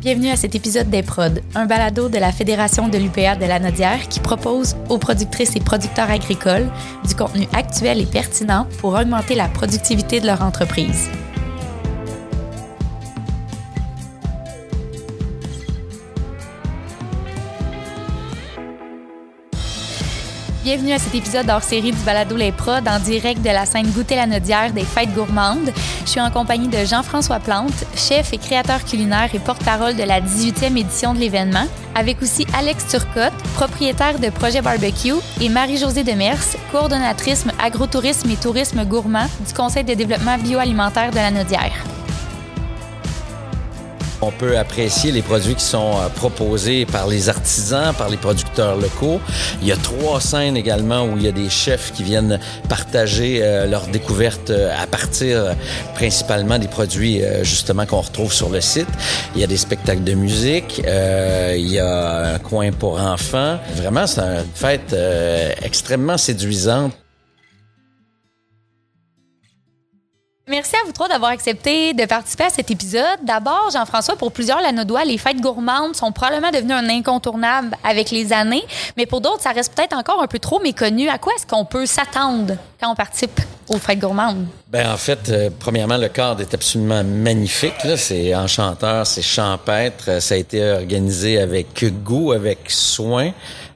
Bienvenue à cet épisode des Prod, un balado de la Fédération de l'UPA de la Nodière qui propose aux productrices et producteurs agricoles du contenu actuel et pertinent pour augmenter la productivité de leur entreprise. Bienvenue à cet épisode hors série du balado Les Prod en direct de la scène Goûter la Nodière des Fêtes gourmandes. Je suis en compagnie de Jean-François Plante, chef et créateur culinaire et porte-parole de la 18e édition de l'événement, avec aussi Alex Turcotte, propriétaire de Projet Barbecue, et Marie-Josée Demers, coordonnatrice agrotourisme et tourisme gourmand du Conseil de développement bioalimentaire de la Nodière. On peut apprécier les produits qui sont euh, proposés par les artisans, par les producteurs locaux. Il y a trois scènes également où il y a des chefs qui viennent partager euh, leurs découvertes euh, à partir principalement des produits justement qu'on retrouve sur le site. Il y a des spectacles de musique, il y a un coin pour enfants. Vraiment, c'est une fête extrêmement séduisante. Merci à vous trois d'avoir accepté de participer à cet épisode. D'abord, Jean-François, pour plusieurs, la Nodois, les fêtes gourmandes sont probablement devenues un incontournable avec les années, mais pour d'autres, ça reste peut-être encore un peu trop méconnu. À quoi est-ce qu'on peut s'attendre quand on participe aux fêtes gourmandes? Ben en fait, euh, premièrement, le cadre est absolument magnifique. C'est enchanteur, c'est champêtre. Ça a été organisé avec goût, avec soin.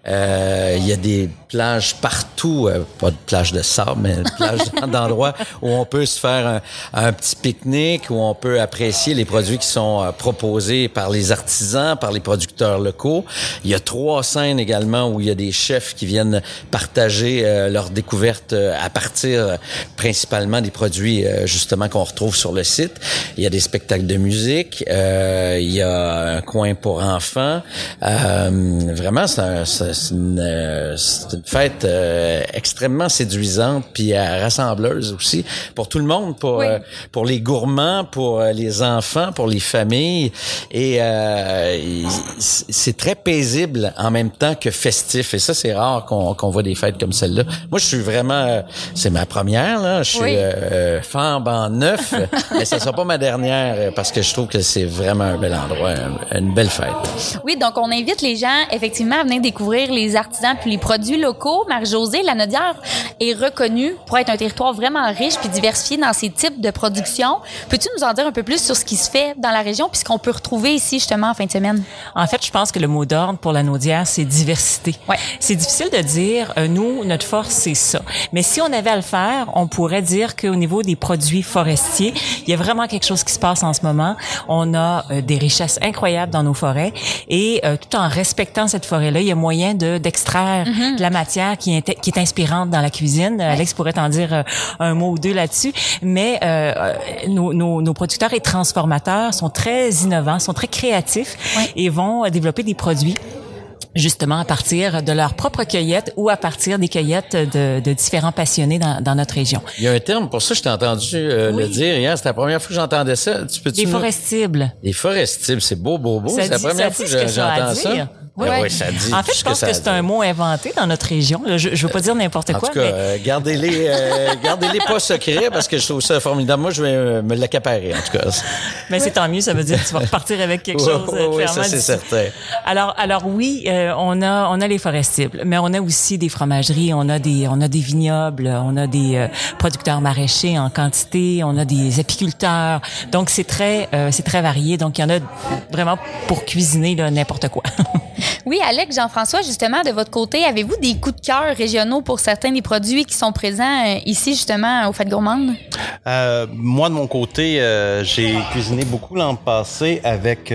Euh, il y a des plages partout, euh, pas de plage de sable, mais des plages d'endroits où on peut se faire un, petit pique-nique, où on peut apprécier les produits qui sont euh, proposés par les artisans, par les producteurs locaux. Il y a trois scènes également où il y a des chefs qui viennent partager euh, leurs découvertes à partir principalement des produits justement qu'on retrouve sur le site. Il y a des spectacles de musique, il y a un coin pour enfants. vraiment, c'est un une, euh, une, fête euh, extrêmement séduisante puis euh, rassembleuse aussi pour tout le monde, pour pour les gourmands, pour les enfants, pour les familles et c'est très paisible en même temps que festif et ça c'est rare qu'on qu'on voit des fêtes comme celle-là. Moi je suis vraiment c'est ma première là, je suis oui. femme en neuf, mais ça sera pas ma dernière parce que je trouve que c'est vraiment un bel endroit, une belle fête. Oui, donc on invite les gens effectivement à venir découvrir les artisans puis les produits locaux. La Nodière est reconnue pour être un territoire vraiment riche puis diversifié dans ses types de production. Peux-tu nous en dire un peu plus sur ce qui se fait dans la région puis ce qu'on peut retrouver ici justement en fin de semaine? En fait, je pense que le mot d'ordre pour la Naudière, c'est diversité. Ouais. C'est difficile de dire, euh, nous, notre force, c'est ça. Mais si on avait à le faire, on pourrait dire qu'au niveau des produits forestiers, il y a vraiment quelque chose qui se passe en ce moment. On a euh, des richesses incroyables dans nos forêts et euh, tout en respectant cette forêt-là, il y a moyen de d'extraire Mhm. de la matière qui est qui est inspirante dans la cuisine. Alex pourrait en dire euh, un mot ou deux là-dessus, mais euh, euh, nos, nos, nos producteurs et transformateurs sont très innovants, sont très créatifs Ouais. et vont euh, développer des produits justement à partir de leur propre cueillette ou à partir des cueillettes de, de différents passionnés dans, dans notre région. Il y a un terme pour ça, je t'ai entendu euh, Oui. le dire hier, c'était la première fois que j'entendais ça. Tu peux Des forestibles. Les forestibles, c'est beau, beau, beau. C'est la première ça fois que j'entends ça. Ben Ouais. oui, ça dit. En fait, je pense que c'est un mot inventé dans notre région. là. Je, je veux pas dire n'importe En quoi, tout cas, mais euh, gardez-les, euh, gardez-les pas secrets parce que je trouve ça formidable. Moi, je vais euh, me l'accaparer, en tout cas. Mais c'est tant mieux, ça veut dire que tu vas repartir avec quelque chose. Oui, euh, oui, ça, c'est certain. Alors, alors oui, euh, on a on a les forestibles, mais on a aussi des fromageries, on a des on a des vignobles, on a des producteurs maraîchers en quantité, on a des apiculteurs. Donc c'est très euh, c'est très varié. Donc il y en a vraiment pour cuisiner là, n'importe quoi. Oui, Alex, Jean-François, justement, de votre côté, avez-vous des coups de cœur régionaux pour certains des produits qui sont présents euh, ici, justement, aux Fêtes gourmandes? Euh, moi, de mon côté, euh, j'ai cuisiné beaucoup l'an passé avec...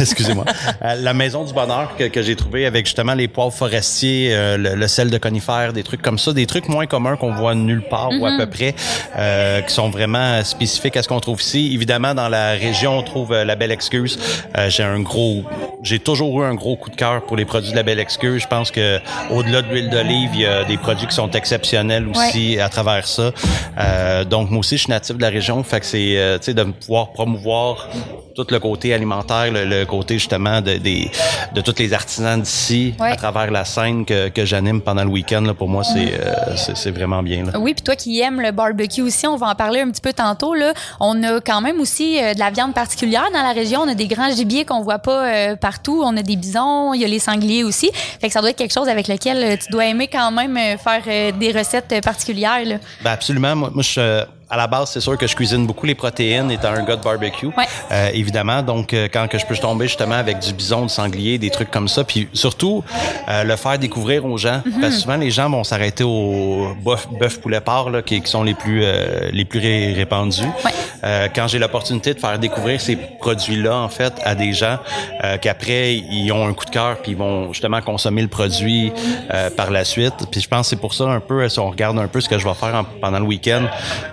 Excusez-moi. Euh, la maison du bonheur que, que j'ai trouvé avec justement les poivres forestiers, euh, le, le sel de conifère, des trucs comme ça, des trucs moins communs qu'on voit nulle part ou à peu près, euh, qui sont vraiment spécifiques à ce qu'on trouve ici. Évidemment, dans la région, on trouve euh, la Belle Excuse. Euh, j'ai un gros, j'ai toujours eu un gros coup de cœur pour les produits de la Belle Excuse. Je pense que au-delà de l'huile d'olive, il y a des produits qui sont exceptionnels aussi à travers ça. Euh, donc moi aussi, je suis natif de la région, fait que c'est, euh, tu sais, de pouvoir promouvoir tout le côté alimentaire, le, le côté justement de, de tous les artisans d'ici Ouais. à travers la scène que, que j'anime pendant le week-end. Là, pour moi, c'est euh, c'est c'est vraiment bien. Là. Oui, puis toi qui aimes le barbecue aussi, on va en parler un petit peu tantôt. Là. On a quand même aussi euh, de la viande particulière dans la région. On a des grands gibiers qu'on voit pas euh, partout. On a des bisons, il y a les sangliers aussi. Fait que ça doit être quelque chose avec lequel tu dois aimer quand même faire euh, des recettes particulières. Là. Ben absolument. Moi, moi, je à la base, c'est sûr que je cuisine beaucoup les protéines, étant un gars de barbecue, Ouais. euh, évidemment. Donc, euh, quand que je peux tomber justement avec du bison, du sanglier, des trucs comme ça, puis surtout euh, le faire découvrir aux gens, Mm-hmm. parce que souvent les gens vont s'arrêter au bœuf, poulet porc, là, qui, qui sont les plus euh, les plus ré- répandus. Ouais. Euh, quand j'ai l'opportunité de faire découvrir ces produits-là, en fait, à des gens euh, qu'après ils ont un coup de cœur, puis ils vont justement consommer le produit euh, par la suite. Puis je pense que c'est pour ça un peu, si on regarde un peu ce que je vais faire en- pendant le week-end,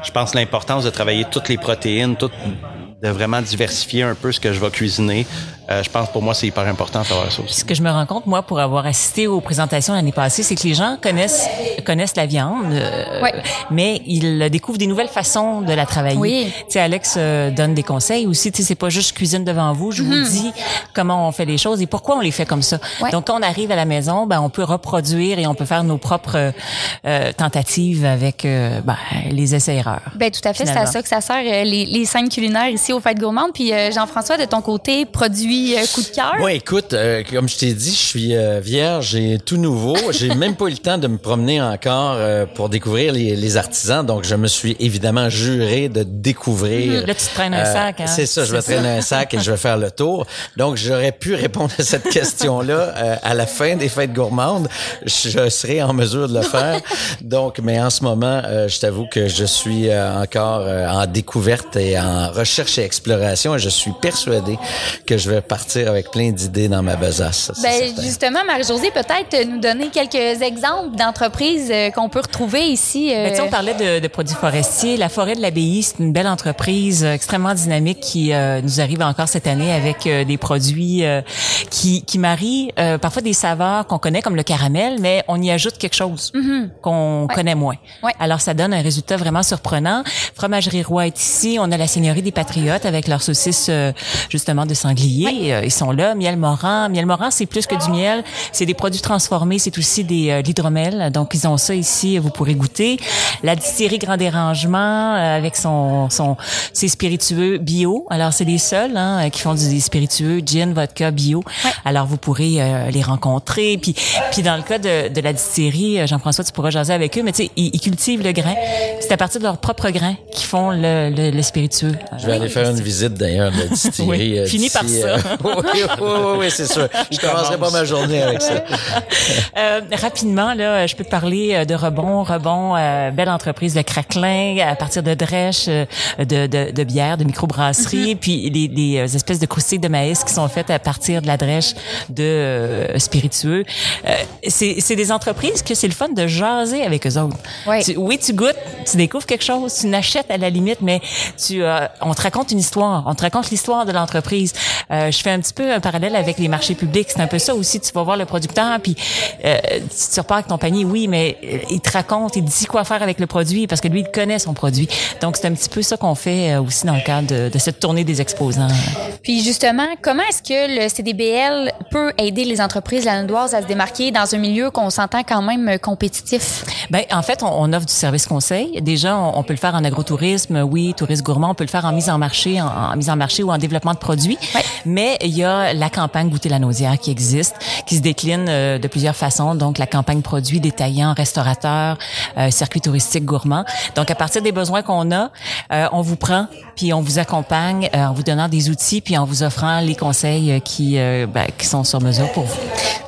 je pense l'importance de travailler toutes les protéines, de vraiment diversifier un peu ce que je vais cuisiner. Euh, je pense pour moi c'est hyper important de faire ça aussi. Ce que je me rends compte, moi, pour avoir assisté aux présentations l'année passée, c'est que les gens connaissent connaissent la viande, euh, Ouais. mais ils découvrent des nouvelles façons de la travailler. Oui. Tu sais, Alex euh, donne des conseils aussi. Tu sais, c'est pas juste je cuisine devant vous, je vous dis comment on fait les choses et pourquoi on les fait comme ça. Ouais. Donc, quand on arrive à la maison, ben, on peut reproduire et on peut faire nos propres euh, euh, tentatives avec euh, ben, les essais-erreurs. Ben tout à fait, c'est à ça que ça sert euh, les, les scènes culinaires ici au Fêtes Gourmandes. Puis euh, Jean-François, de ton côté, produit euh, coup de cœur. Moi, écoute, euh, comme je t'ai dit, je suis euh, vierge et tout nouveau. J'ai même pas eu le temps de me promener encore euh, pour découvrir les, les artisans. Donc, je me suis évidemment juré de découvrir. Mhm. Là, tu te traînes un sac, hein? C'est ça, je vais traîner un sac et je vais faire le tour. Donc, j'aurais pu répondre à cette question-là euh, à la fin des fêtes gourmandes. Je serai en mesure de le faire. Donc, mais en ce moment, euh, je t'avoue que je suis euh, encore euh, en découverte et en recherche et exploration et je suis persuadé que je vais partir avec plein d'idées dans ma besace. ça, Ben, justement, Marie-Josée, peut-être nous donner quelques exemples d'entreprises euh, qu'on peut retrouver ici. euh, Ben, tu sais, on parlait de, de produits forestiers. La forêt de l'abbaye, c'est une belle entreprise euh, extrêmement dynamique qui euh, nous arrive encore cette année avec euh, des produits euh, qui, qui marient euh, parfois des saveurs qu'on connaît comme le caramel, mais on y ajoute quelque chose qu'on connaît moins. Ouais. Alors ça donne un résultat vraiment surprenant. Fromagerie Roi est ici. On a la Seigneurie des Patriotes avec leurs saucisses euh, justement de sanglier. Euh, ils sont là. Miel Moran. Miel Moran, c'est plus que du miel. C'est des produits transformés. C'est aussi des euh, de l'hydromel. Donc ils ont ça ici. Vous pourrez goûter. La distillerie Grand Dérangement euh, avec son son ses spiritueux bio. Alors c'est les seuls hein, euh, qui font des spiritueux gin, vodka bio. Alors vous pourrez euh, les rencontrer. Puis puis dans le cas de, de la distillerie, euh, Jean-François, tu pourras jaser avec eux. Mais tu sais, ils, ils cultivent le grain. C'est à partir de leurs propres grains qu'ils font le, le, le spiritueux. Je vais aller faire une visite d'ailleurs de la distillerie. Oui, fini par ça. Oui, oui, oui, oui, c'est sûr. Je commencerai pas ma journée avec ça. Euh, rapidement, là, je peux te parler euh, de Rebond. Rebond, euh, belle entreprise de craquelin à partir de drèches, euh, de, de, de bière, de microbrasserie, puis les, les euh, espèces de croustilles de maïs qui sont faites à partir de la drèche de euh, spiritueux. Euh, c'est c'est des entreprises que c'est le fun de jaser avec eux autres. Ouais. Tu- oui, tu goûtes, tu découvres quelque chose, tu n'achètes à la limite, mais tu, euh, on te raconte une histoire, on te raconte l'histoire de l'entreprise. Euh, je fais un petit peu un parallèle avec les marchés publics, c'est un peu ça aussi. Tu vas voir le producteur, puis euh, tu, repars avec ton panier, oui, mais euh, il te raconte, il te dit quoi faire avec le produit, parce que lui, il connaît son produit. Donc, c'est un petit peu ça qu'on fait euh, aussi dans le cadre de, de cette tournée des exposants. Puis justement, comment est-ce que le CDBL peut aider les entreprises landoises à se démarquer dans un milieu qu'on s'entend quand même euh, compétitif? Ben, en fait, on, on offre du service conseil. Déjà, on, on peut le faire en agrotourisme, oui, tourisme gourmand. On peut le faire en mise en marché, en, en mise en marché ou en développement de produits. Ouais. Mais il y a la campagne Goûter la nausière qui existe, qui se décline euh, de plusieurs façons. Donc, la campagne produits détaillants, restaurateurs, euh, circuit touristique gourmand. Donc, à partir des besoins qu'on a, euh, on vous prend, puis on vous accompagne euh, en vous donnant des outils, puis en vous offrant les conseils euh, qui, euh, ben, qui sont sur mesure pour vous.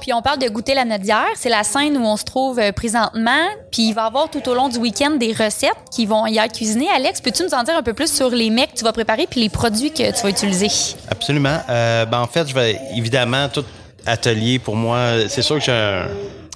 Puis on parle de goûter la nodière, c'est la scène où on se trouve présentement. Puis il va y avoir tout au long du week-end des recettes qui vont y être. Alex, peux-tu nous en dire un peu plus sur les mets que tu vas préparer puis les produits que tu vas utiliser? Absolument. Euh, ben en fait, je vais évidemment tout atelier pour moi. C'est sûr que j'ai un-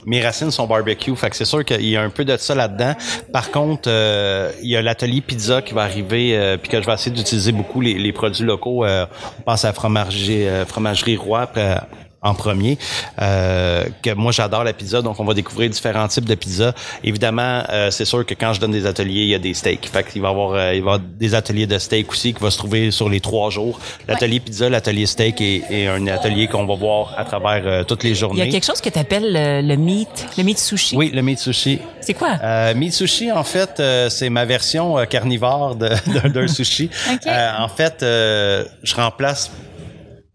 mes racines sont barbecue, fait que c'est sûr qu'il y a un peu de ça là-dedans. Par contre, euh, il y a l'atelier pizza qui va arriver, euh, puis que je vais essayer d'utiliser beaucoup les, les produits locaux. Euh, on pense à fromagerie, euh, fromagerie Roi. après, en premier. Euh, que moi, j'adore la pizza, donc on va découvrir différents types de pizza. Évidemment, euh, c'est sûr que quand je donne des ateliers, il y a des steaks. Fait qu'il va avoir, euh, il va y avoir des ateliers de steak aussi qui va se trouver sur les trois jours. L'atelier pizza, l'atelier steak et, et, un atelier qu'on va voir à travers euh, toutes les journées. Il y a quelque chose que tu appelles le, le, meat, le meat sushi. Oui, le meat sushi. C'est quoi? Euh, meat sushi, en fait, c'est ma version carnivore d'un sushi. okay. en fait, je remplace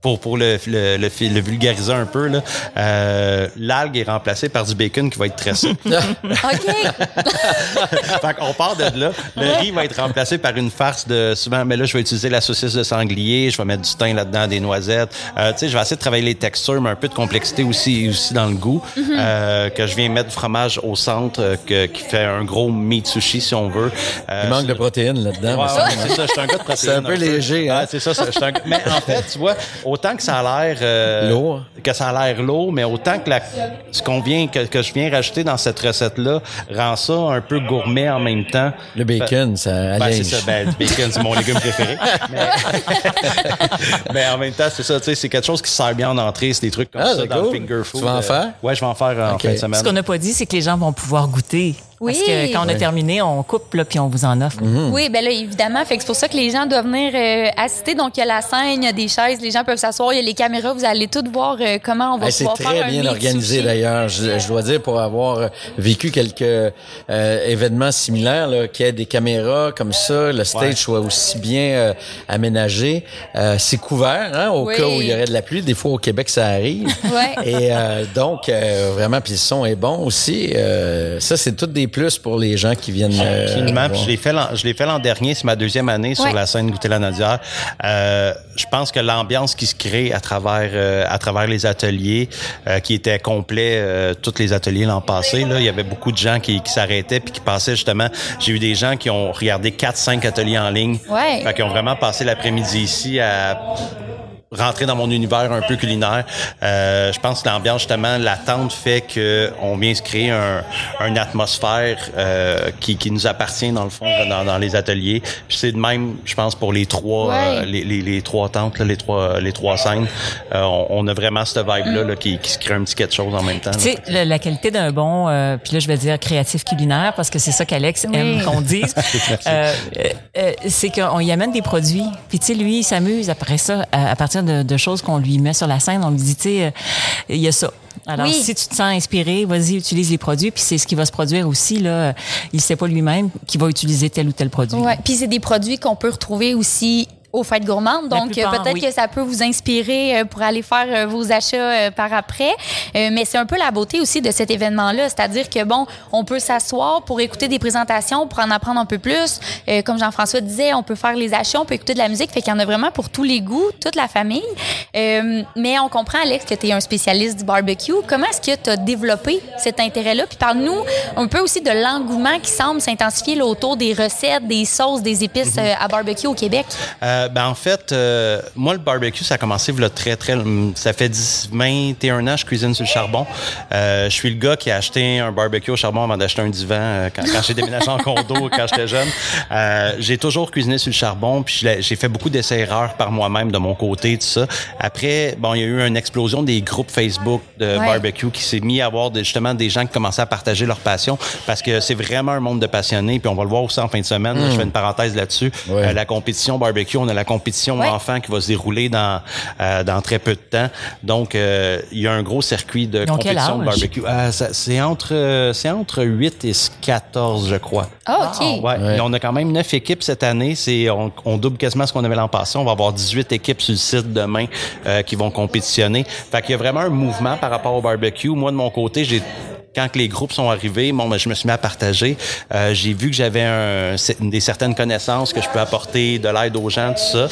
pour pour le, le, le, le, vulgariser un peu là, euh, l'algue est remplacée par du bacon qui va être tressé. OK. fait qu'on part de là. Le riz va être remplacé par une farce de souvent mais là je vais utiliser la saucisse de sanglier, je vais mettre du thym là-dedans, des noisettes. Euh, tu sais, je vais essayer de travailler les textures mais un peu de complexité aussi aussi dans le goût Mhm. mm -hmm. euh, que je viens mettre du fromage au centre euh, que, qui fait un gros meat sushi si on veut. Euh, Il manque de protéines là-dedans. Ouais, ouais, c'est ça, je suis un gars de protéines. C'est un peu léger hein. Ah, c'est ça, je suis un mais en fait, tu vois, autant que ça a l'air euh, lourd, que ça a l'air lourd, mais autant que la, ce qu'on vient que, que, je viens rajouter dans cette recette là rend ça un peu gourmet en même temps. Le bacon, ça. Ben, c'est ça, ben, le bacon c'est mon légume préféré. mais, mais, en même temps, c'est ça, tu sais, c'est quelque chose qui sert bien en entrée, c'est des trucs comme ah, ça dans cool. le finger food. Tu vas en faire? Ouais, je vais en faire okay. en fin de semaine. Ce qu'on n'a pas dit, c'est que les gens vont pouvoir goûter. Oui. Parce que quand on a oui. terminé, on coupe là puis on vous en offre. Mm -hmm. Oui, ben là évidemment, fait que c'est pour ça que les gens doivent venir euh, assister. Donc il y a la scène, il y a des chaises, les gens peuvent s'asseoir, il y a les caméras, vous allez toutes voir euh, comment on va pouvoir faire C'est très bien organisé d'ailleurs. Je, je, dois dire pour avoir euh, vécu quelques euh, événements similaires là, qu'il y ait des caméras comme ça, le stage ouais. soit aussi bien euh, aménagé, c'est couvert hein, au oui. cas où il y aurait de la pluie. Des fois au Québec ça arrive. ouais. Et euh, donc vraiment puis le son est bon aussi. ça c'est toutes des plus pour les gens qui viennent. Euh, Absolument. je l'ai fait, je l'ai fait l'an dernier, c'est ma deuxième année sur ouais. la scène Goûter la Nadière. Euh, je pense que l'ambiance qui se crée à travers euh, à travers les ateliers, euh, qui étaient complets, euh, tous les ateliers l'an passé, là, il y avait beaucoup de gens qui, qui s'arrêtaient puis qui passaient justement. J'ai eu des gens qui ont regardé quatre, cinq ateliers en ligne, ouais. fait, qui ont vraiment passé l'après-midi ici à rentrer dans mon univers un peu culinaire. Euh, je pense que l'ambiance, justement, l'attente fait que on vient se créer un, une atmosphère euh, qui, qui nous appartient, dans le fond, dans, dans les ateliers. Puis c'est de même, je pense, pour les trois ouais. euh, les, les, les, trois tentes, là, les trois les trois scènes. Euh, on, on, a vraiment cette vibe-là là, qui, qui se crée un petit quelque chose en même temps. Tu sais, la, la, qualité d'un bon, euh, puis là, je vais dire créatif culinaire, parce que c'est ça qu'Alex oui. aime qu'on dise. Euh, c'est qu'on y amène des produits. Puis tu sais, lui, il s'amuse après ça, à, à partir de, de choses qu'on lui met sur la scène. On lui dit, tu sais, il y a ça. Alors, oui. si tu te sens inspiré, vas-y, utilise les produits. Puis c'est ce qui va se produire aussi. Là, il sait pas lui-même qu'il va utiliser tel ou tel produit. Ouais. Puis c'est des produits qu'on peut retrouver aussi aux fêtes gourmandes. Donc, peut-être oui. que ça peut vous inspirer pour aller faire vos achats par après. Mais c'est un peu la beauté aussi de cet événement-là. C'est-à-dire que, bon, on peut s'asseoir pour écouter des présentations, pour en apprendre un peu plus. Comme Jean-François disait, on peut faire les achats, on peut écouter de la musique. Fait qu'il y en a vraiment pour tous les goûts, toute la famille. Mais on comprend, Alex, que tu es un spécialiste du barbecue. Comment est-ce que tu as développé cet intérêt-là? Puis parle-nous un peu aussi de l'engouement qui semble s'intensifier autour des recettes, des sauces, des épices mm -hmm. à barbecue au Québec. Euh, ben en fait, euh, moi le barbecue ça a commencé là, très très ça fait 10, 21 ans que je cuisine sur le charbon. Euh, je suis le gars qui a acheté un barbecue au charbon avant d'acheter un divan euh, quand, quand j'ai déménagé en condo quand j'étais jeune. Euh, j'ai toujours cuisiné sur le charbon puis j'ai fait beaucoup d'essais erreurs par moi-même de mon côté tout ça. Après bon il y a eu une explosion des groupes Facebook de ouais. barbecue qui s'est mis à avoir de, justement des gens qui commençaient à partager leur passion parce que c'est vraiment un monde de passionnés puis on va le voir aussi en fin de semaine. Mmh. Là, je fais une parenthèse là-dessus. Ouais. Euh, la compétition barbecue on a la compétition ouais. enfant qui va se dérouler dans euh, dans très peu de temps. Donc euh, il y a un gros circuit de Donc, compétition de barbecue. Euh, c'est entre c'est entre 8 et 14 je crois. Oh, OK. Ouais. on a quand même 9 équipes cette année, c'est on, on, double quasiment ce qu'on avait l'an passé, on va avoir 18 équipes sur le site demain euh, qui vont compétitionner. Fait qu'il y a vraiment un mouvement par rapport au barbecue. Moi de mon côté, j'ai quand les groupes sont arrivés, bon, ben, je me suis mis à partager. Euh, j'ai vu que j'avais un, des certaines connaissances que je peux apporter, de l'aide aux gens, tout ça.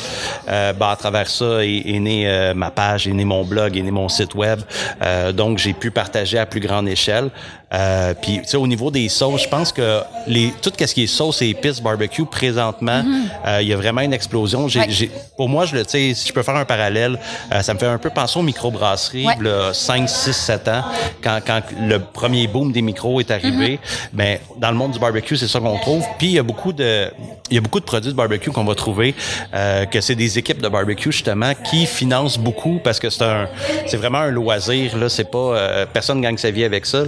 Euh, ben, à travers ça est, est né euh, ma page, est né mon blog, est né mon site web. Euh, donc, j'ai pu partager à plus grande échelle. Euh, puis, tu sais, au niveau des sauces, je pense que les tout ce qui est sauce et épices barbecue présentement, il mm -hmm. y a vraiment une explosion. J'ai, ouais. pour moi, je le, tu sais, si je peux faire un parallèle, ça me fait un peu penser aux microbrasseries, ouais. là, 5, 6, 7 ans, quand, quand le premier boom des micros est arrivé, ben dans le monde du barbecue, c'est ça qu'on trouve. Puis il y a beaucoup de il y a beaucoup de produits de barbecue qu'on va trouver euh, que c'est des équipes de barbecue justement qui financent beaucoup parce que c'est un c'est vraiment un loisir là, c'est pas euh, personne gagne sa vie avec ça.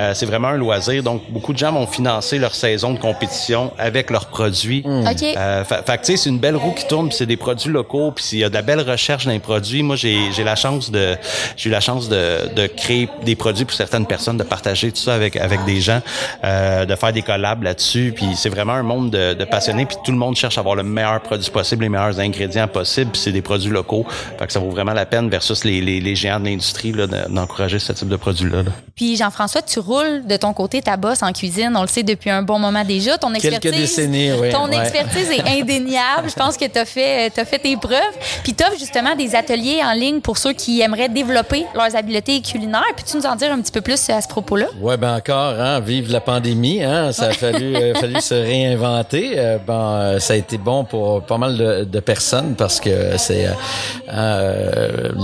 Euh, c'est vraiment un loisir donc beaucoup de gens vont financer leur saison de compétition avec leurs produits. OK. Euh, fait, tu sais, c'est une belle roue qui tourne, puis c'est des produits locaux, puis il y a de la belle recherche dans les produits. Moi, j'ai j'ai la chance de j'ai eu la chance de, de créer des produits pour certaines personnes, de partager tout ça avec avec des gens, euh, de faire des collabs là-dessus. Puis c'est vraiment un monde de, de passionnés, puis tout le monde cherche à avoir le meilleur produit possible, les meilleurs ingrédients possibles. Puis c'est des produits locaux, fait que ça vaut vraiment la peine versus les, les, les géants de l'industrie là, de- d'encourager ce type de produits-là. là. Puis Jean-François, tu roules de ton côté ta bosse en cuisine. On le sait depuis un bon moment déjà. Ton Quelques expertise, décennies, oui. ton ouais. expertise est indéniable. Je pense que tu as fait, t'as fait tes preuves. Puis tu justement des ateliers en ligne pour ceux qui aimeraient développer leurs habiletés culinaires. Peux-tu nous en dire un petit peu plus à ce propos-là? Ouais, ben encore, hein, vive la pandémie, hein, ça a fallu, euh, fallu se réinventer. Euh, bon, euh, ça a été bon pour pas mal de, de personnes parce que c'est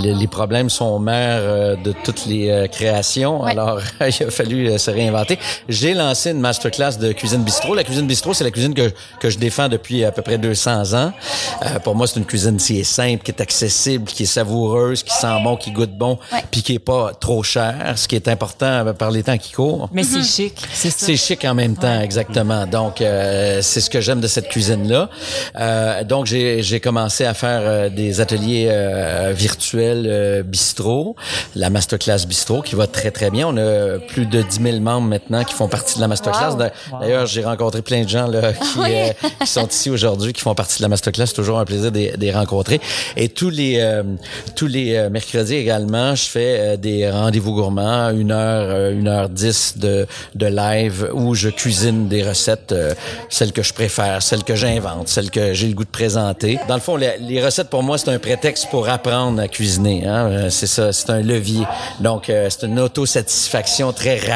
les, les problèmes sont mères de toutes les créations. Ouais. Alors, il a fallu euh, se réinventer. J'ai lancé une masterclass de cuisine bistrot. La cuisine bistrot, c'est la cuisine que que je défends depuis à peu près 200 ans. Euh, pour moi, c'est une cuisine qui est simple, qui est accessible, qui est savoureuse, qui sent bon, qui goûte bon, Ouais. puis qui est pas trop cher, ce qui est important euh, par les temps qui courent. Mais c'est chic, c'est ça. C'est chic en même temps, exactement. Donc, euh, c'est ce que j'aime de cette cuisine-là. Euh, donc, j'ai j'ai commencé à faire euh, des ateliers euh, virtuels euh, bistrot, la masterclass bistrot qui va très très bien. On a plus de 10 000 membres maintenant qui font partie de la masterclass. Wow. D'ailleurs, j'ai rencontré plein de gens là qui, Oui. euh, qui sont ici aujourd'hui, qui font partie de la masterclass. C'est toujours un plaisir de, les rencontrer. Et tous les euh, tous les euh, mercredis également, je fais euh, des rendez-vous gourmands, une heure, euh, une heure dix de de live où je cuisine des recettes, celles que je préfère, celles que j'invente, celles que j'ai le goût de présenter. Dans le fond, les, les recettes pour moi c'est un prétexte pour apprendre à cuisiner. Hein? C'est ça, c'est un levier. Donc euh, c'est une autosatisfaction très rapide.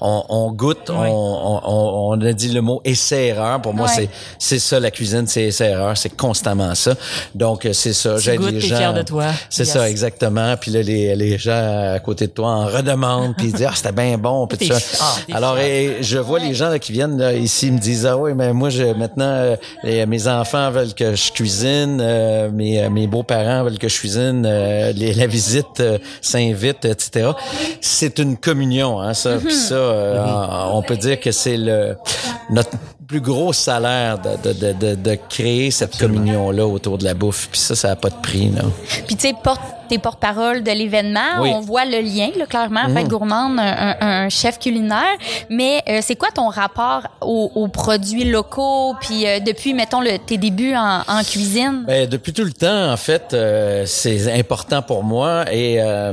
On, on goûte, on, on, on- on a dit le mot essai-erreur. Pour moi, Ouais. c'est c'est ça la cuisine, c'est essai-erreur, c'est constamment ça. Donc euh, c'est ça. J'aide les gens. fier de toi. C'est Yes. ça, exactement. Puis là, les, les gens à côté de toi en redemandent, puis ils disent ah c'était bien bon, puis ça. ah, Alors et je vois les gens là, qui viennent là, ici ils me disent ah oui mais moi je maintenant euh, les- mes enfants veulent que je cuisine, euh, mes mes beaux parents veulent que je cuisine, euh, les, la visite euh, s'invite etc. C'est une communion hein ça. Puis ça euh, on peut dire que c'est le notre plus gros salaire de, de, de, de, de créer cette communion-là autour de la bouffe. Puis ça, ça n'a pas de prix. Là. Puis tu sais, porte, t'es porte-parole de l'événement. Oui. On voit le lien, là, clairement, Fête gourmande, un, chef culinaire. Mais euh, c'est quoi ton rapport aux, aux produits locaux? Puis euh, depuis, mettons, le, tes débuts en, en cuisine? Ben, depuis tout le temps, en fait, euh, c'est important pour moi et euh,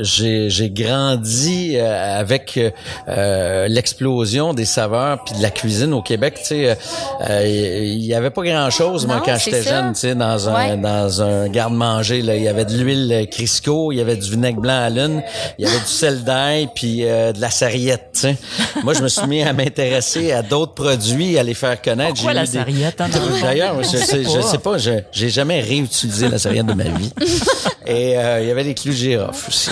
j'ai j'ai grandi euh, avec euh, l'explosion des saveurs puis de la cuisine au Québec. Tu sais, euh, il y avait pas grand chose moi quand j'étais jeune. Tu sais, dans un Ouais. dans un garde-manger là, il y avait de l'huile Crisco, il y avait du vinaigre blanc à lune, il y avait du sel d'ail puis euh, de la sarriette. Tu sais, moi je me suis mis à m'intéresser à d'autres produits, à les faire connaître. Pourquoi J'ai la eu des- sarriette, hein? D'ailleurs, je, sais- je sais pas, je j'ai jamais réutilisé la sarriette de ma vie. Et euh, il y avait des clous de girofle aussi.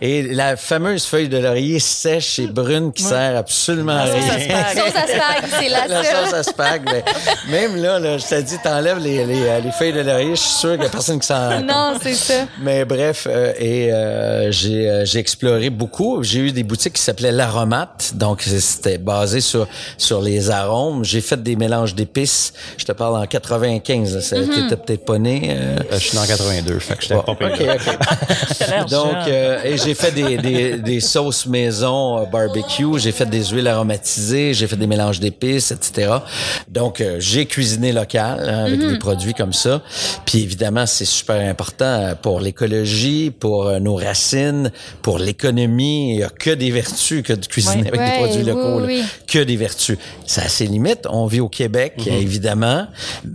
Et la fameuse feuille de laurier sèche et brune qui sert absolument à sauce à rien. spag. Sauce à spag, c'est la, La seule. sauce à spag, mais même là, là je t'ai dit, t'enlèves les, les, les feuilles de laurier, je suis sûr qu'il y a personne qui s'en Non, c'est ça. mais bref, euh, et euh, j'ai euh, j'ai exploré beaucoup. J'ai eu des boutiques qui s'appelaient l'aromate, donc c'était basé sur sur les arômes. J'ai fait des mélanges d'épices. Je te parle en 95. là. Ça Mm-hmm. t'étais peut-être pas né. euh. Euh, je suis en 82, fait que j'étais Bon, pas payé. ok, ok. T'as l'air Donc, euh, et j'ai fait des, des, des sauces maison euh, barbecue, j'ai fait des huiles aromatisées, j'ai fait des mélanges d'épices, etc. Donc, euh, j'ai cuisiné local hein, avec des produits comme ça. Puis évidemment, c'est super important euh, pour l'écologie, pour euh, nos racines, pour l'économie. Il y a que des vertus que de cuisiner Ouais. avec Ouais, des produits locaux. oui. Que des vertus. Ça a ses limites. On vit au Québec, évidemment,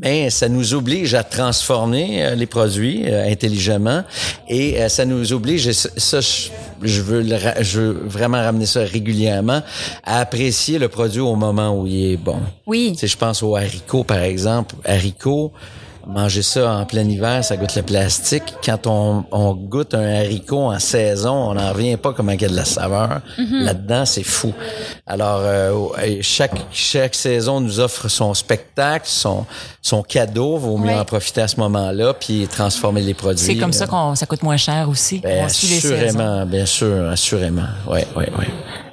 mais ça nous oblige à transformer les produits intelligemment et ça nous oblige, et ça, je, veux le ra- je veux vraiment ramener ça régulièrement, à apprécier le produit au moment où il est bon. Oui. Tu sais, je pense aux haricots, par exemple. Haricots, manger ça en plein hiver, ça goûte le plastique. Quand on, on goûte un haricot en saison, on n'en revient pas comment il y a de la saveur. Là-dedans, c'est fou. Alors, euh, chaque, chaque saison nous offre son spectacle, son, son cadeau. Vaut mieux en profiter à ce moment-là, puis transformer les produits. C'est comme ça Euh, qu'on ça coûte moins cher aussi. ben, On les assurément, bien sûr, assurément. Oui, oui, oui.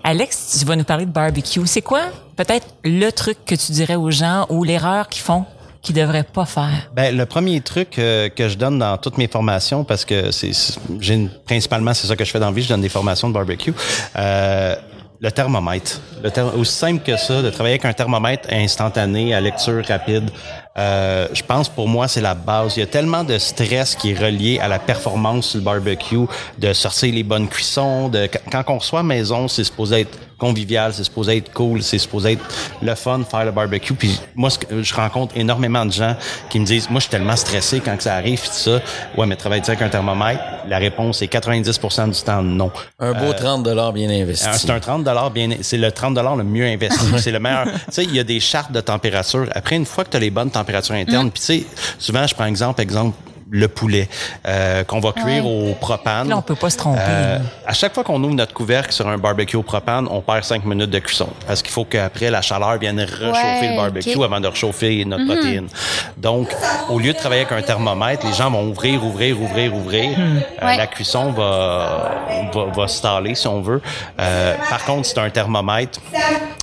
Alex, tu vas nous parler de barbecue. C'est quoi peut-être le truc que tu dirais aux gens ou l'erreur qu'ils font qu'ils devraient pas faire? Ben, le premier truc euh, que je donne dans toutes mes formations, parce que c'est, j'ai principalement c'est ça que je fais dans la vie, je donne des formations de barbecue. Euh, le thermomètre. Le aussi simple que ça, de travailler avec un thermomètre instantané à lecture rapide. Euh, je pense pour moi c'est la base. Il y a tellement de stress qui est relié à la performance sur le barbecue, de sortir les bonnes cuissons. De quand on reçoit à maison, c'est supposé être convivial, c'est supposé être cool, c'est supposé être le fun faire le barbecue. Puis moi, je rencontre énormément de gens qui me disent, moi, je suis tellement stressé quand que ça arrive, tout ça. Ouais, mais travaille-tu avec un thermomètre? La réponse est 90% du temps non. Un beau 30 bien investi. Euh, C'est un 30 bien, c'est le 30 le mieux investi. c'est le meilleur. Tu sais, il y a des chartes de température. Après, une fois que tu as les bonnes températures internes, puis tu sais, souvent, je prends exemple, exemple, le poulet euh, qu'on va cuire au propane. Là, on peut pas se tromper. Euh, à chaque fois qu'on ouvre notre couvercle sur un barbecue au propane, on perd cinq minutes de cuisson. Parce qu'il faut qu'après, la chaleur vienne réchauffer Ouais, le barbecue avant de réchauffer notre protéine. Donc, au lieu de travailler avec un thermomètre, les gens vont ouvrir, ouvrir, ouvrir, ouvrir. Euh, Ouais. La cuisson va, va, va se taler, si on veut. Euh, par contre, si tu un thermomètre,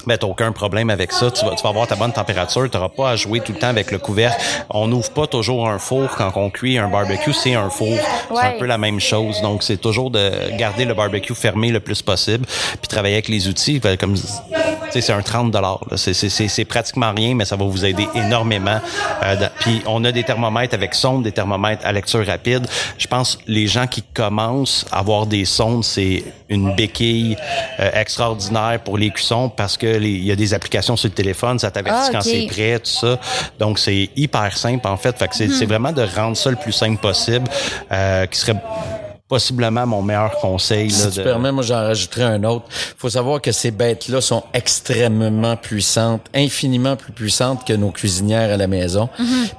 ben, t'as aucun problème avec ça. Tu vas, tu vas avoir ta bonne température. Tu n'auras pas à jouer tout le temps avec le couvercle. On n'ouvre pas toujours un four quand on cuit un barbecue. C'est un four. C'est un peu la même chose. Donc, c'est toujours de garder le barbecue fermé le plus possible puis travailler avec les outils. Comme, c'est un 30 là. C'est, pratiquement rien, mais ça va vous aider énormément. Euh, puis, on a des thermomètres avec sonde, des thermomètres à lecture rapide. Je pense les gens qui commencent à avoir des sondes, c'est une béquille euh, extraordinaire pour les cuissons parce que il y a des applications sur le téléphone, ça t'avertit Ah, quand c'est prêt, tout ça. Donc, c'est hyper simple, en fait. Fait que c'est, Mhm. vraiment de rendre ça le plus simple possible, euh, qui serait possiblement mon meilleur conseil. Si là, tu de- permets, moi j'en rajouterai un autre. faut savoir que ces bêtes-là sont extrêmement puissantes, infiniment plus puissantes que nos cuisinières à la maison.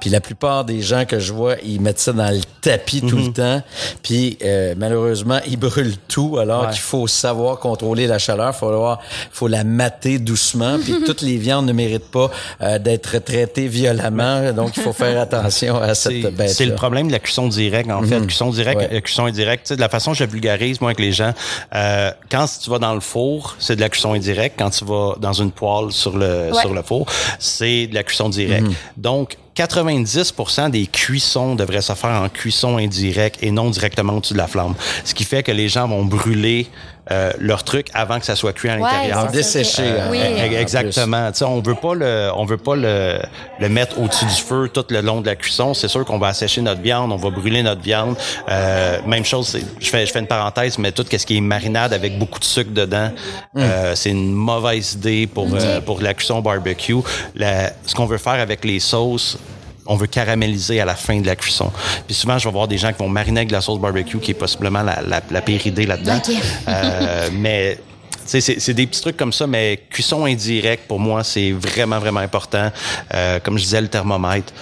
Puis la plupart des gens que je vois, ils mettent ça dans le tapis tout le temps. Puis euh, malheureusement, ils brûlent tout alors Ouais. qu'il faut savoir contrôler la chaleur. Faut avoir, faut la mater doucement. Puis toutes les viandes ne méritent pas euh, d'être traitées violemment. Donc il faut faire attention à cette bête-là. c'est le problème de la cuisson directe, en fait. Cuisson directe, Ouais. euh, cuisson indirecte. Tu sais, de la façon que je vulgarise, moi, avec les gens, euh, quand tu vas dans le four, c'est de la cuisson indirecte. Quand tu vas dans une poêle sur le, Ouais. sur le four, c'est de la cuisson directe. Donc, 90% des cuissons devraient se faire en cuisson indirecte et non directement au-dessus de la flamme. Ce qui fait que les gens vont brûler euh, leur truc avant que ça soit cuit à Ouais, l'intérieur. ça, Desséché, hein. Oui. Euh, Eh, en Exactement. Tu sais, on veut pas le, on veut pas le, le mettre au-dessus du feu tout le long de la cuisson. C'est sûr qu'on va assécher notre viande, on va brûler notre viande. Euh, même chose, c'est- je fais, je fais une parenthèse, mais tout ce qui est marinade avec beaucoup de sucre dedans, euh, c'est une mauvaise idée pour euh, pour la cuisson barbecue. La- ce qu'on veut faire avec les sauces. On veut caraméliser à la fin de la cuisson. Puis souvent, je vais voir des gens qui vont mariner avec de la sauce barbecue, qui est possiblement la, la, la pire idée là-dedans. Euh, mais c'est des petits trucs comme ça, mais cuisson indirecte, pour moi, c'est vraiment, vraiment important. Euh, comme je disais, le thermomètre.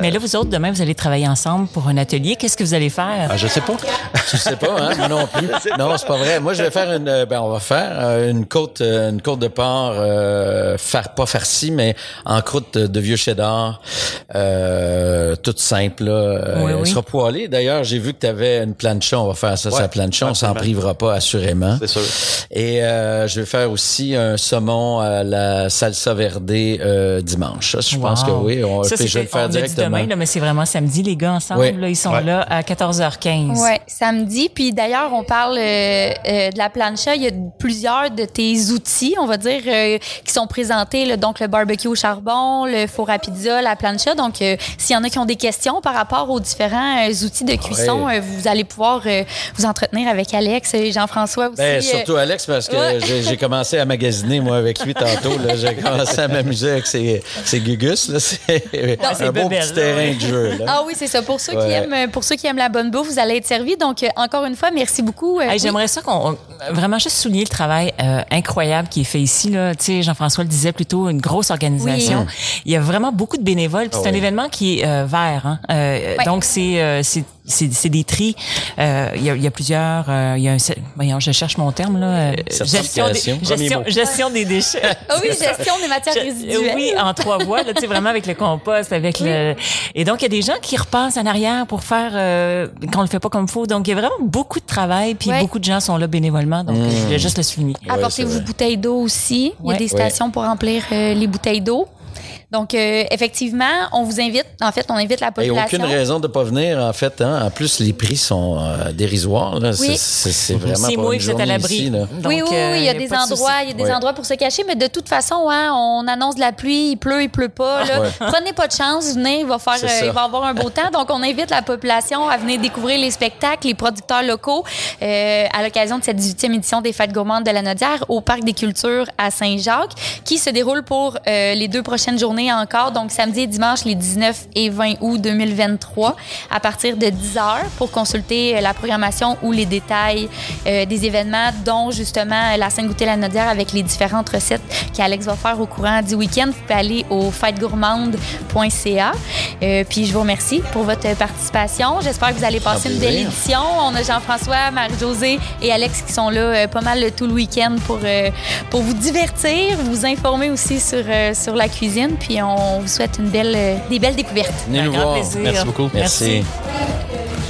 Mais là, vous autres, demain, vous allez travailler ensemble pour un atelier. Qu'est-ce que vous allez faire? Ah, je sais pas. Tu sais pas, hein? Moi non plus. Non, c'est pas vrai. Moi, je vais faire une, euh, ben, on va faire euh, une côte, euh, une côte de porc, euh, far- pas farcie, mais en croûte de, de vieux cheddar, euh, toute simple, là. Euh, Oui, oui. sera poêlée. D'ailleurs, j'ai vu que tu avais une plancha. On va faire ça, Ouais, sa plancha. On s'en privera pas, assurément. C'est sûr. Et euh, je vais faire aussi un saumon à la salsa verde euh, dimanche. Ça, je pense que oui. On, Ça, je vais le faire demain, là, mais c'est vraiment samedi, les gars, ensemble. Oui. Là, ils sont Ouais. là à 14h15. Ouais, samedi. Puis d'ailleurs, on parle euh, euh, de la plancha. Il y a plusieurs de tes outils, on va dire, euh, qui sont présentés. là. donc, le barbecue au charbon, le four à pizza, la plancha. Donc, euh, s'il y en a qui ont des questions par rapport aux différents euh, outils de cuisson, Ouais. euh, vous allez pouvoir euh, vous entretenir avec Alex et Jean-François aussi. Ben, surtout Alex, parce que Ouais. j'ai j'ai commencé à magasiner, moi, avec lui tantôt. là. J'ai commencé à m'amuser avec ses, ses gugus. là. C'est un beau. Petit terrain de jeu. Là. Ah oui, c'est ça. Pour ceux, qui aiment, pour ceux qui aiment la bonne bouffe, vous allez être servis. Donc, euh, encore une fois, merci beaucoup. euh, Hey, oui. J'aimerais ça qu'on on- vraiment juste souligner le travail euh, incroyable qui est fait ici. Là. Tu sais, Jean-François le disait plutôt, une grosse organisation. Il y a vraiment beaucoup de bénévoles. puis C'est Ah un oui. événement qui est euh, vert. Hein. Euh, Ouais. Donc, c'est euh, c'est c'est des tris. Euh, Il y, a, il y a plusieurs... euh, il y a un, voyons, je cherche mon terme. Là, euh, gestion, des, gestion, gestion des déchets. Ah oui, gestion des matières résiduelles. Oui, en trois voies, là, tu sais, vraiment avec le compost, avec le. Et donc, il y a des gens qui repassent en arrière pour faire euh, quand on le fait pas comme faut. Donc, il y a vraiment beaucoup de travail, puis Ouais. beaucoup de gens sont là bénévolement. Donc, je voulais juste le souligner. Ouais, Apportez-vous vrai. bouteilles d'eau aussi. Il y a Ouais. des stations pour remplir euh, les bouteilles d'eau. Donc, euh, effectivement, on vous invite. En fait, on invite la Et population. aucune raison de pas venir, en fait. Hein? En plus, les prix sont euh, dérisoires. Là. Oui. C'est- vraiment pas mois, une êtes à journée l'abri. ici, là. Donc, oui, oui, oui, euh, il y a pas des endroits, il y a des endroits pour se cacher, mais de toute façon, hein, on annonce de la pluie, il pleut, il pleut pas. Là. Ouais. Prenez pas de chance, venez, il va faire, euh, il va avoir un beau temps. Donc, on invite la population à venir découvrir les spectacles, les producteurs locaux euh, à l'occasion de cette 18e édition des Fêtes gourmandes de la Nodière au Parc des Cultures à Saint-Jacques, qui se déroule pour euh, les deux prochaines journées encore, donc samedi et dimanche les 19 et 20 août 2023 à partir de 10 heures pour consulter euh, la programmation ou les détails euh, des événements, dont justement euh, la scène goûter la Nodière avec les différentes recettes qu'Alex va faire au courant du week-end. Vous pouvez aller au fêtegourmande.ca. Euh, puis je vous remercie pour votre participation. J'espère que vous allez passer une belle édition. On a Jean-François, Marie-Josée et Alex qui sont là euh, pas mal tout le week-end pour, pour vous divertir, vous informer aussi sur, sur la cuisine. Puis on vous souhaite une belle, euh, des belles découvertes. Venez nous Un grand voir. plaisir. Merci beaucoup. Merci. Merci.